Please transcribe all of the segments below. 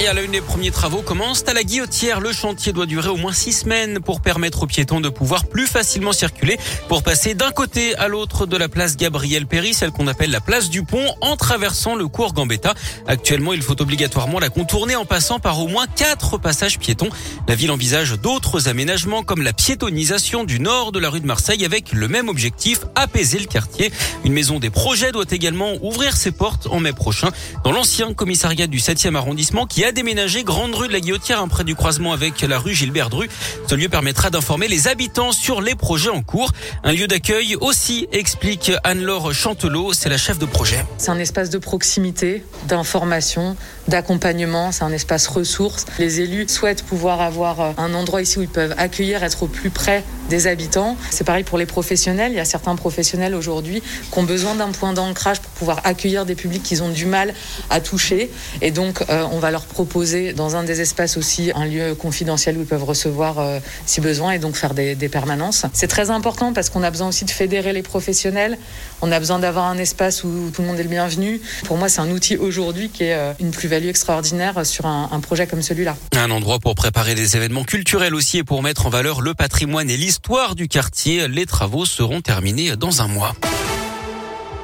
Et à la une des premiers travaux commencent à la Guillotière. Le chantier doit durer au moins six semaines pour permettre aux piétons de pouvoir plus facilement circuler pour passer d'un côté à l'autre de la place Gabriel Péry, celle qu'on appelle la place du pont, en traversant le cours Gambetta. Actuellement, il faut obligatoirement la contourner en passant par au moins quatre passages piétons. La ville envisage d'autres aménagements comme la piétonisation du nord de la rue de Marseille avec le même objectif, apaiser le quartier. Une maison des projets doit également ouvrir ses portes en mai prochain dans l'ancien commissariat du 7e arrondissement qui a déménagé Grande Rue de la Guillotière, hein, près du croisement avec la rue Gilbert Dru. Ce lieu permettra d'informer les habitants sur les projets en cours. Un lieu d'accueil aussi, explique Anne-Laure Chantelot, c'est la chef de projet. C'est un espace de proximité, d'information, d'accompagnement, c'est un espace ressource. Les élus souhaitent pouvoir avoir euh, un endroit ici où ils peuvent accueillir, être au plus près des habitants. C'est pareil pour les professionnels. Il y a certains professionnels aujourd'hui qui ont besoin d'un point d'ancrage pour pouvoir accueillir des publics qu'ils ont du mal à toucher. Et donc, euh, on va leur proposer dans un des espaces aussi un lieu confidentiel où ils peuvent recevoir euh, si besoin et donc faire des, permanences. C'est très important parce qu'on a besoin aussi de fédérer les professionnels. On a besoin d'avoir un espace où tout le monde est le bienvenu. Pour moi, c'est un outil aujourd'hui qui est euh, une plus-value extraordinaire sur un, un projet comme celui-là. Un endroit pour préparer des événements culturels aussi et pour mettre en valeur le patrimoine et l'histoire du quartier. Les travaux seront terminés dans un mois.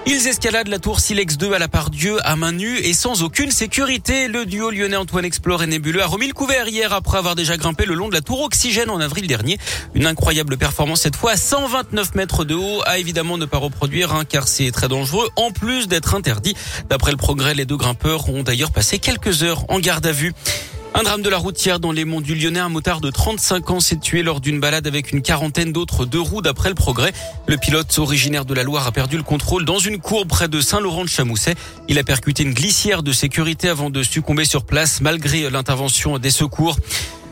Ils escaladent la tour Silex 2 à la part Dieu à main nue et sans aucune sécurité. Le duo lyonnais Antoine Explore et Nébuleux a remis le couvert hier après avoir déjà grimpé le long de la tour Oxygène en avril dernier. Une incroyable performance cette fois à 129 mètres de haut. À évidemment ne pas reproduire hein, car c'est très dangereux en plus d'être interdit. D'après le progrès, les deux grimpeurs ont d'ailleurs passé quelques heures en garde à vue. Un drame de la routière dans les monts du Lyonnais. Un motard de 35 ans s'est tué lors d'une balade avec une quarantaine d'autres deux roues d'après le progrès. Le pilote originaire de la Loire a perdu le contrôle dans une cour près de Saint-Laurent-de-Chamousset. Il a percuté une glissière de sécurité avant de succomber sur place malgré l'intervention des secours.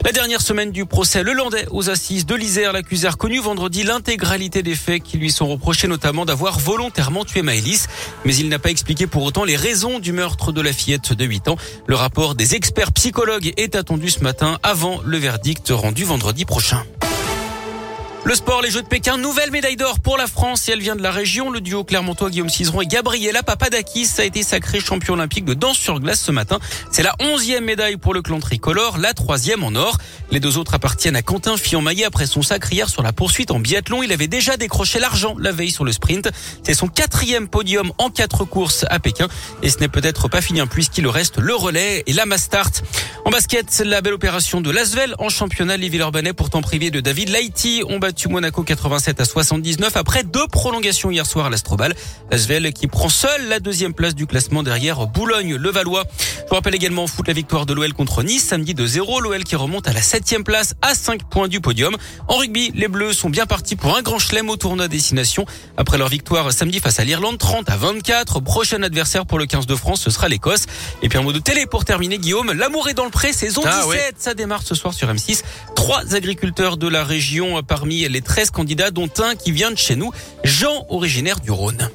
La dernière semaine du procès, le Landais aux assises de l'Isère, l'accusé a reconnu vendredi l'intégralité des faits qui lui sont reprochés, notamment d'avoir volontairement tué Maëlys. Mais il n'a pas expliqué pour autant les raisons du meurtre de la fillette de 8 ans. Le rapport des experts psychologues est attendu ce matin avant le verdict rendu vendredi prochain. Le sport, les Jeux de Pékin, nouvelle médaille d'or pour la France et elle vient de la région. Le duo Clermontois Guillaume Cizeron et Gabriela Papadakis a été sacré champion olympique de danse sur glace ce matin. C'est la onzième médaille pour le clan tricolore, la troisième en or. Les deux autres appartiennent à Quentin Fillon-Maillet après son sacre hier sur la poursuite en biathlon. Il avait déjà décroché l'argent la veille sur le sprint. C'est son quatrième podium en quatre courses à Pékin et ce n'est peut-être pas fini puisqu'il reste le relais et la Mastart. En basket, la belle opération de Lasvel en championnat. Les Villeurbanais, pourtant privés de David Laïti, Monaco 87 à 79 après deux prolongations hier soir à l'Astrobal. Lasvel qui prend seul la deuxième place du classement derrière Boulogne-Levallois. Je vous rappelle également en foot la victoire de l'OL contre Nice samedi de 0. L'OL qui remonte à la septième place à 5 points du podium. En rugby, les Bleus sont bien partis pour un grand chelem au tournoi destination. Après leur victoire samedi face à l'Irlande 30 à 24. Prochain adversaire pour le 15 de France, ce sera l'Écosse. Et puis un mot de télé pour terminer, Guillaume. L'amour est dans le pré-saison Ah 17. ouais. Ça démarre ce soir sur M6. Trois agriculteurs de la région les 13 candidats, dont un qui vient de chez nous, Jean, originaire du Rhône.